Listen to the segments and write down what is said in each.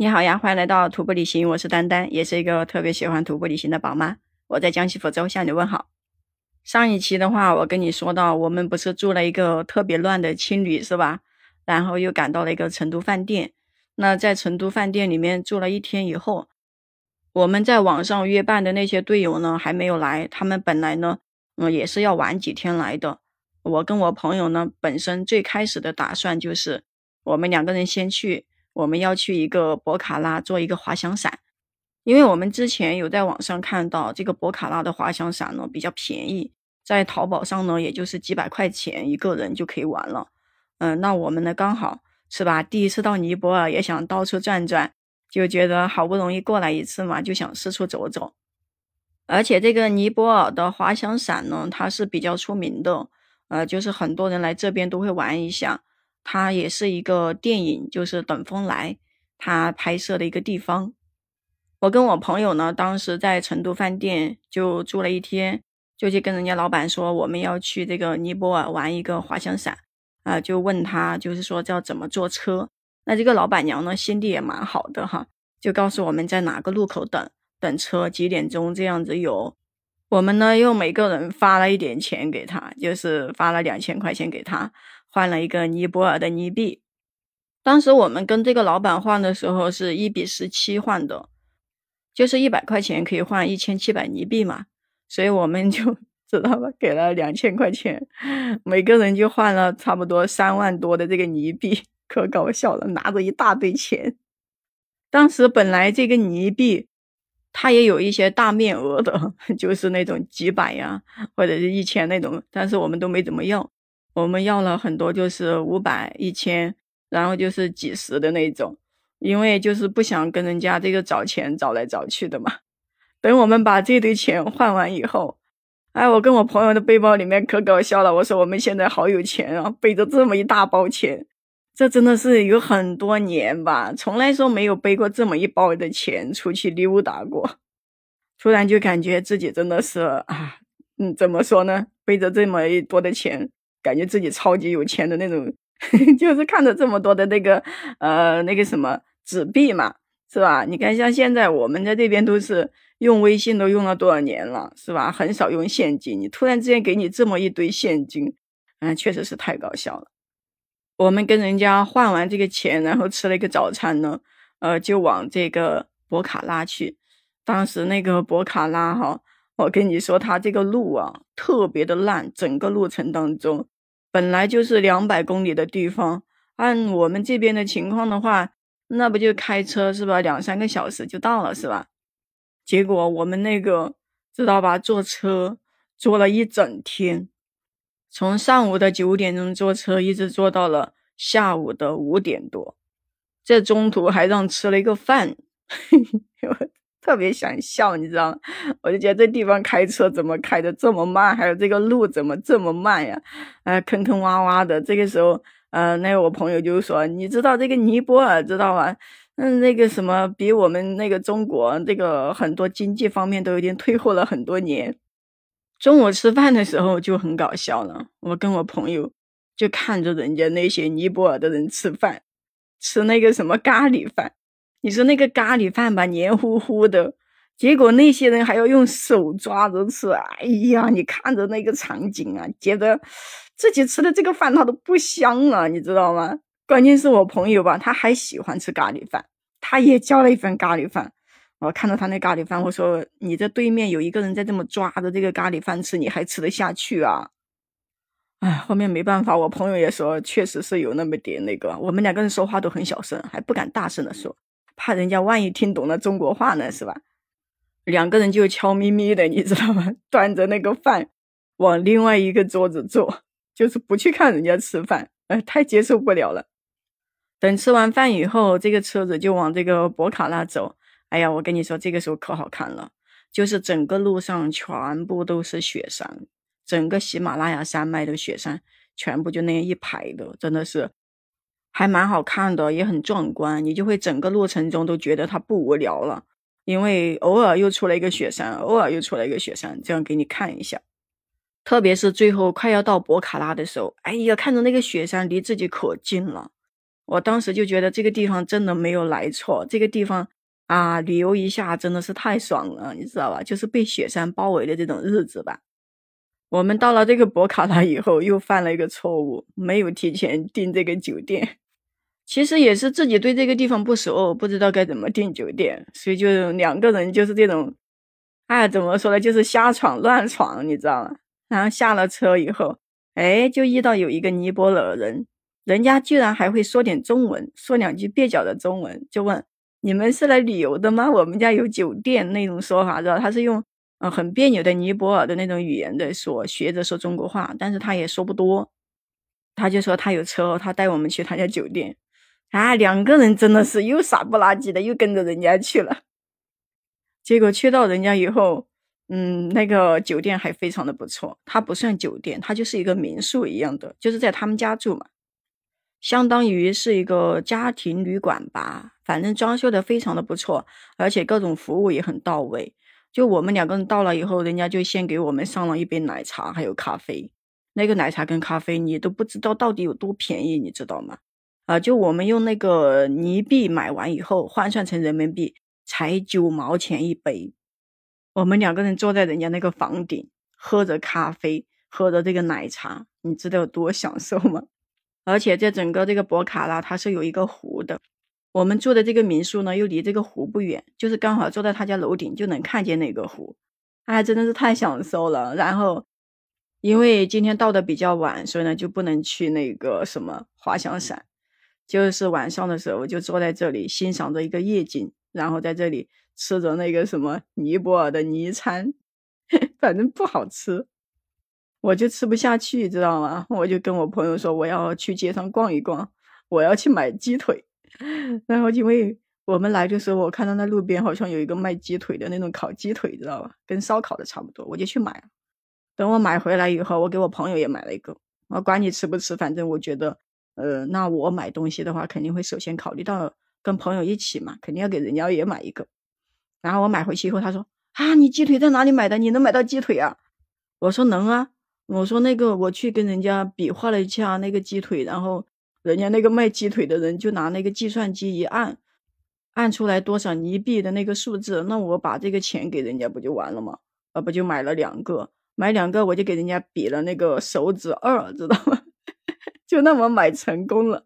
你好呀，欢迎来到徒步旅行，我是丹丹，也是一个特别喜欢徒步旅行的宝妈。我在江西福州向你问好。上一期的话，我跟你说到，我们不是住了一个特别乱的青旅是吧？然后又赶到了一个成都饭店。那在成都饭店里面住了一天以后，我们在网上约伴的那些队友呢还没有来，他们本来呢，嗯，也是要晚几天来的。我跟我朋友呢，本身最开始的打算就是我们两个人先去。我们要去一个博卡拉做一个滑翔伞，因为我们之前有在网上看到这个博卡拉的滑翔伞呢比较便宜，在淘宝上呢也就是几百块钱一个人就可以玩了。嗯，那我们呢刚好是吧？第一次到尼泊尔也想到处转转，就觉得好不容易过来一次嘛，就想四处走走。而且这个尼泊尔的滑翔伞呢，它是比较出名的，呃，就是很多人来这边都会玩一下。它也是一个电影，就是《等风来》他拍摄的一个地方。我跟我朋友呢，当时在成都饭店就住了一天，就去跟人家老板说我们要去这个尼泊尔玩一个滑翔伞啊，就问他就是说要怎么坐车。那这个老板娘呢，心地也蛮好的哈，就告诉我们在哪个路口等等车，几点钟这样子有。我们呢又每个人发了一点钱给他，就是发了两千块钱给他。换了一个尼泊尔的尼币，当时我们跟这个老板换的时候是一比十七换的，就是一百块钱可以换一千七百尼币嘛，所以我们就 知道吧，给了两千块钱，每个人就换了差不多三万多的这个尼币，可搞笑了，拿着一大堆钱。当时本来这个尼币它也有一些大面额的，就是那种几百呀或者是一千那种，但是我们都没怎么要。我们要了很多，就是五百、一千，然后就是几十的那种，因为就是不想跟人家这个找钱找来找去的嘛。等我们把这堆钱换完以后，哎，我跟我朋友的背包里面可搞笑了。我说我们现在好有钱啊，背着这么一大包钱，这真的是有很多年吧，从来说没有背过这么一包的钱出去溜达过。突然就感觉自己真的是啊，嗯，怎么说呢？背着这么一多的钱。感觉自己超级有钱的那种，就是看着这么多的那个呃那个什么纸币嘛，是吧？你看像现在我们在这边都是用微信都用了多少年了，是吧？很少用现金，你突然之间给你这么一堆现金，嗯，确实是太搞笑了。我们跟人家换完这个钱，然后吃了一个早餐呢，呃，就往这个博卡拉去。当时那个博卡拉哈。我跟你说，他这个路啊，特别的烂。整个路程当中，本来就是两百公里的地方，按我们这边的情况的话，那不就开车是吧？两三个小时就到了是吧？结果我们那个知道吧？坐车坐了一整天，从上午的九点钟坐车，一直坐到了下午的五点多，这中途还让吃了一个饭。特别想笑，你知道吗？我就觉得这地方开车怎么开的这么慢，还有这个路怎么这么慢呀？呃，坑坑洼洼的。这个时候，呃，那我朋友就说：“你知道这个尼泊尔知道吧？嗯，那个什么，比我们那个中国这个很多经济方面都有点退后了很多年。”中午吃饭的时候就很搞笑了，我跟我朋友就看着人家那些尼泊尔的人吃饭，吃那个什么咖喱饭。你说那个咖喱饭吧，黏糊糊的，结果那些人还要用手抓着吃。哎呀，你看着那个场景啊，觉得自己吃的这个饭它都不香了，你知道吗？关键是我朋友吧，他还喜欢吃咖喱饭，他也叫了一份咖喱饭。我看到他那咖喱饭，我说你这对面有一个人在这么抓着这个咖喱饭吃，你还吃得下去啊？哎，后面没办法，我朋友也说，确实是有那么点那个，我们两个人说话都很小声，还不敢大声的说。怕人家万一听懂了中国话呢，是吧？两个人就悄咪咪的，你知道吗？端着那个饭往另外一个桌子坐，就是不去看人家吃饭，哎，太接受不了了。等吃完饭以后，这个车子就往这个博卡拉走。哎呀，我跟你说，这个时候可好看了，就是整个路上全部都是雪山，整个喜马拉雅山脉的雪山，全部就那样一排的，真的是。还蛮好看的，也很壮观，你就会整个路程中都觉得它不无聊了，因为偶尔又出来一个雪山，偶尔又出来一个雪山，这样给你看一下。特别是最后快要到博卡拉的时候，哎呀，看着那个雪山离自己可近了，我当时就觉得这个地方真的没有来错，这个地方啊，旅游一下真的是太爽了，你知道吧？就是被雪山包围的这种日子吧。我们到了这个博卡拉以后，又犯了一个错误，没有提前订这个酒店。其实也是自己对这个地方不熟，不知道该怎么订酒店，所以就两个人就是这种，哎，怎么说呢？就是瞎闯乱闯，你知道吗？然后下了车以后，哎，就遇到有一个尼泊尔人。人家居然还会说点中文，说两句蹩脚的中文，就问你们是来旅游的吗？我们家有酒店那种说法，知道他是用嗯很别扭的尼泊尔的那种语言在说，学着说中国话，但是他也说不多，他就说他有车，他带我们去他家酒店，啊，两个人真的是又傻不拉几的又跟着人家去了，结果去到人家以后，嗯，那个酒店还非常的不错，它不算酒店，它就是一个民宿一样的，就是在他们家住嘛。相当于是一个家庭旅馆吧，反正装修的非常的不错，而且各种服务也很到位。就我们两个人到了以后，人家就先给我们上了一杯奶茶，还有咖啡。那个奶茶跟咖啡你都不知道到底有多便宜，你知道吗？啊，就我们用那个泥币买完以后，换算成人民币才九毛钱一杯。我们两个人坐在人家那个房顶，喝着咖啡，喝着这个奶茶，你知道有多享受吗？而且在整个这个博卡拉，它是有一个湖的。我们住的这个民宿呢，又离这个湖不远，就是刚好坐在他家楼顶就能看见那个湖，哎，真的是太享受了。然后，因为今天到的比较晚，所以呢就不能去那个什么滑翔伞，就是晚上的时候我就坐在这里欣赏着一个夜景，然后在这里吃着那个什么尼泊尔的尼餐，反正不好吃。我就吃不下去，知道吗？我就跟我朋友说，我要去街上逛一逛，我要去买鸡腿。然后因为我们来的时候，我看到那路边好像有一个卖鸡腿的那种烤鸡腿，知道吧？跟烧烤的差不多，我就去买。等我买回来以后，我给我朋友也买了一个。我管你吃不吃，反正我觉得，呃，那我买东西的话，肯定会首先考虑到跟朋友一起嘛，肯定要给人家也买一个。然后我买回去以后，他说：“啊，你鸡腿在哪里买的？你能买到鸡腿啊？”我说：“能啊。”我说那个，我去跟人家比划了一下那个鸡腿，然后人家那个卖鸡腿的人就拿那个计算机一按，按出来多少泥币的那个数字，那我把这个钱给人家不就完了吗？啊，不就买了两个，买两个我就给人家比了那个手指二，知道吗？就那么买成功了。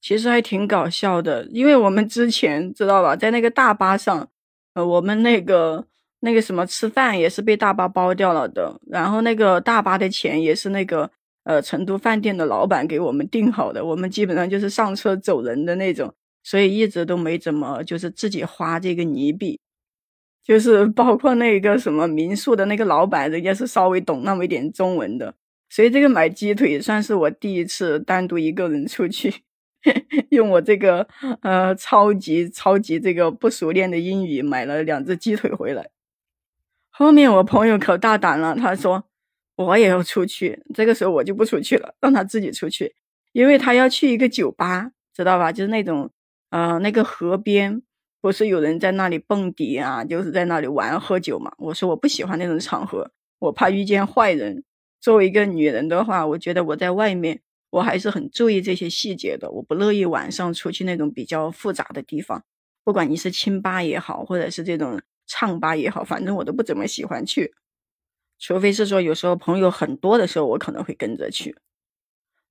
其实还挺搞笑的，因为我们之前知道吧，在那个大巴上，呃，我们那个。那个什么吃饭也是被大巴包掉了的，然后那个大巴的钱也是那个呃成都饭店的老板给我们订好的，我们基本上就是上车走人的那种，所以一直都没怎么就是自己花这个泥币，就是包括那个什么民宿的那个老板，人家是稍微懂那么一点中文的，所以这个买鸡腿算是我第一次单独一个人出去，用我这个呃超级超级这个不熟练的英语买了两只鸡腿回来。后面我朋友可大胆了，他说我也要出去。这个时候我就不出去了，让他自己出去，因为他要去一个酒吧，知道吧？就是那种，呃，那个河边不是有人在那里蹦迪啊，就是在那里玩喝酒嘛。我说我不喜欢那种场合，我怕遇见坏人。作为一个女人的话，我觉得我在外面我还是很注意这些细节的。我不乐意晚上出去那种比较复杂的地方，不管你是清吧也好，或者是这种。唱吧也好，反正我都不怎么喜欢去，除非是说有时候朋友很多的时候，我可能会跟着去。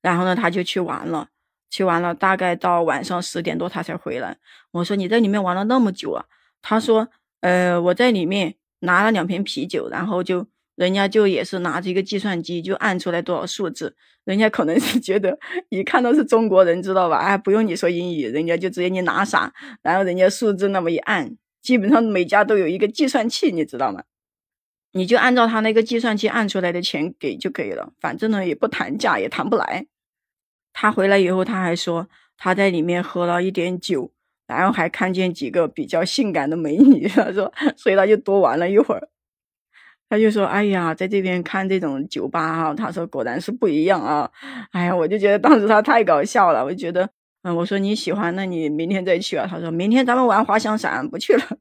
然后呢，他就去玩了，去玩了，大概到晚上十点多他才回来。我说你在里面玩了那么久啊？他说，呃，我在里面拿了两瓶啤酒，然后就人家就也是拿着一个计算机就按出来多少数字，人家可能是觉得一看到是中国人，知道吧？哎，不用你说英语，人家就直接你拿啥，然后人家数字那么一按。基本上每家都有一个计算器，你知道吗？你就按照他那个计算器按出来的钱给就可以了，反正呢也不谈价，也谈不来。他回来以后，他还说他在里面喝了一点酒，然后还看见几个比较性感的美女，他说，所以他就多玩了一会儿。他就说：“哎呀，在这边看这种酒吧哈，他说果然是不一样啊。”哎呀，我就觉得当时他太搞笑了，我就觉得。嗯，我说你喜欢，那你明天再去啊。他说明天咱们玩滑翔伞，不去了。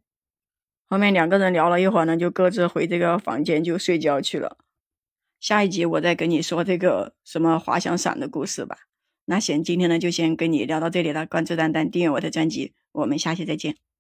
后面两个人聊了一会儿呢，就各自回这个房间就睡觉去了。下一集我再跟你说这个什么滑翔伞的故事吧。那行，今天呢就先跟你聊到这里了。关注丹丹，订阅我的专辑，我们下期再见。